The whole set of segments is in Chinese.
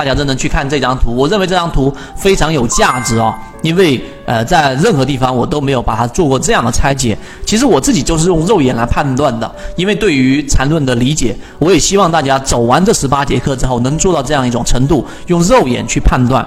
大家认真去看这张图，我认为这张图非常有价值哦，因为呃，在任何地方我都没有把它做过这样的拆解。其实我自己就是用肉眼来判断的，因为对于缠论的理解，我也希望大家走完这十八节课之后能做到这样一种程度，用肉眼去判断。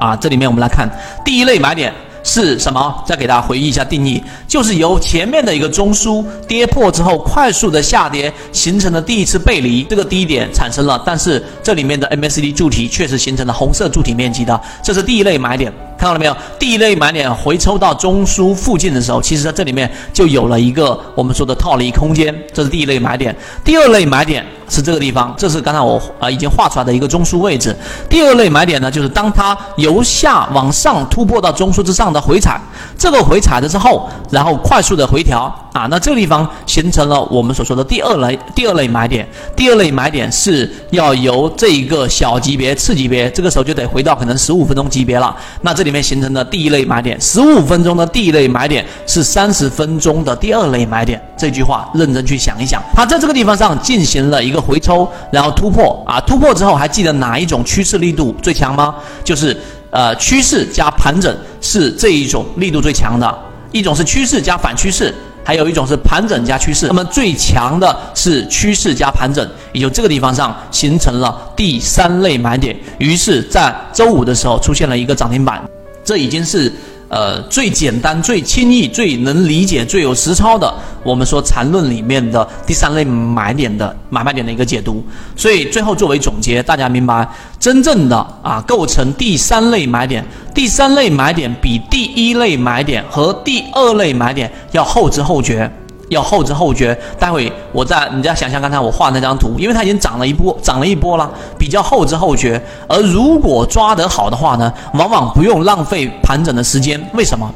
啊，这里面我们来看第一类买点。是什么？再给大家回忆一下定义，就是由前面的一个中枢跌破之后，快速的下跌形成的第一次背离，这个低点产生了，但是这里面的 MACD 柱体确实形成了红色柱体面积的，这是第一类买点，看到了没有？第一类买点回抽到中枢附近的时候，其实在这里面就有了一个我们说的套利空间，这是第一类买点。第二类买点。是这个地方，这是刚才我啊已经画出来的一个中枢位置。第二类买点呢，就是当它由下往上突破到中枢之上的回踩，这个回踩了之后，然后快速的回调啊，那这个地方形成了我们所说的第二类第二类买点。第二类买点是要由这一个小级别次级别，这个时候就得回到可能十五分钟级别了。那这里面形成的第一类买点，十五分钟的第一类买点是三十分钟的第二类买点。这句话认真去想一想，它在这个地方上进行了一个。回抽，然后突破啊！突破之后，还记得哪一种趋势力度最强吗？就是呃，趋势加盘整是这一种力度最强的。一种是趋势加反趋势，还有一种是盘整加趋势。那么最强的是趋势加盘整，也就这个地方上形成了第三类买点。于是，在周五的时候出现了一个涨停板，这已经是。呃，最简单、最轻易、最能理解、最有实操的，我们说缠论里面的第三类买点的买卖点的一个解读。所以最后作为总结，大家明白，真正的啊构成第三类买点，第三类买点比第一类买点和第二类买点要后知后觉。要后知后觉，待会我再你再想想刚才我画那张图，因为它已经涨了一波，涨了一波了，比较后知后觉。而如果抓得好的话呢，往往不用浪费盘整的时间。为什么？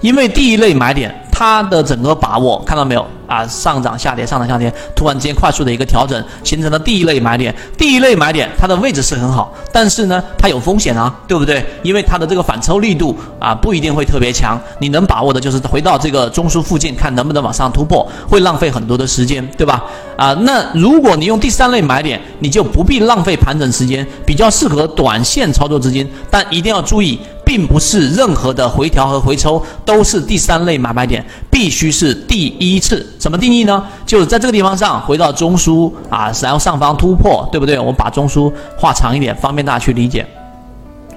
因为第一类买点。它的整个把握看到没有啊？上涨下跌，上涨下跌，突然之间快速的一个调整，形成了第一类买点。第一类买点它的位置是很好，但是呢，它有风险啊，对不对？因为它的这个反抽力度啊不一定会特别强。你能把握的就是回到这个中枢附近，看能不能往上突破，会浪费很多的时间，对吧？啊，那如果你用第三类买点，你就不必浪费盘整时间，比较适合短线操作资金，但一定要注意。并不是任何的回调和回抽都是第三类买卖点，必须是第一次。怎么定义呢？就是在这个地方上回到中枢啊，然后上方突破，对不对？我们把中枢画长一点，方便大家去理解。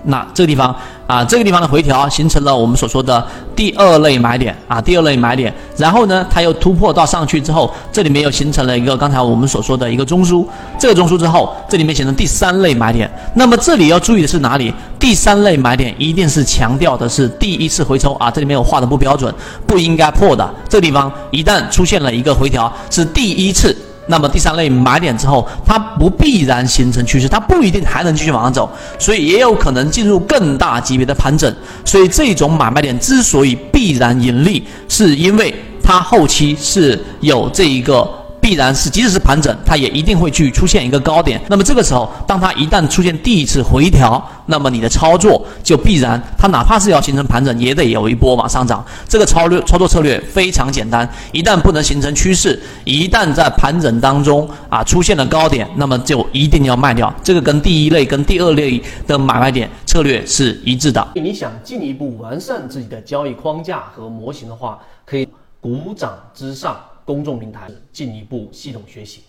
那这个地方啊，这个地方的回调形成了我们所说的第二类买点啊，第二类买点。然后呢，它又突破到上去之后，这里面又形成了一个刚才我们所说的一个中枢。这个中枢之后，这里面形成第三类买点。那么这里要注意的是哪里？第三类买点一定是强调的是第一次回抽啊，这里面我画的不标准，不应该破的。这地方一旦出现了一个回调，是第一次。那么第三类买点之后，它不必然形成趋势，它不一定还能继续往上走，所以也有可能进入更大级别的盘整。所以这种买卖点之所以必然盈利，是因为它后期是有这一个。必然是，即使是盘整，它也一定会去出现一个高点。那么这个时候，当它一旦出现第一次回调，那么你的操作就必然，它哪怕是要形成盘整，也得有一波往上涨。这个操略操作策略非常简单，一旦不能形成趋势，一旦在盘整当中啊出现了高点，那么就一定要卖掉。这个跟第一类跟第二类的买卖点策略是一致的。你想进一步完善自己的交易框架和模型的话，可以股掌之上。公众平台进一步系统学习。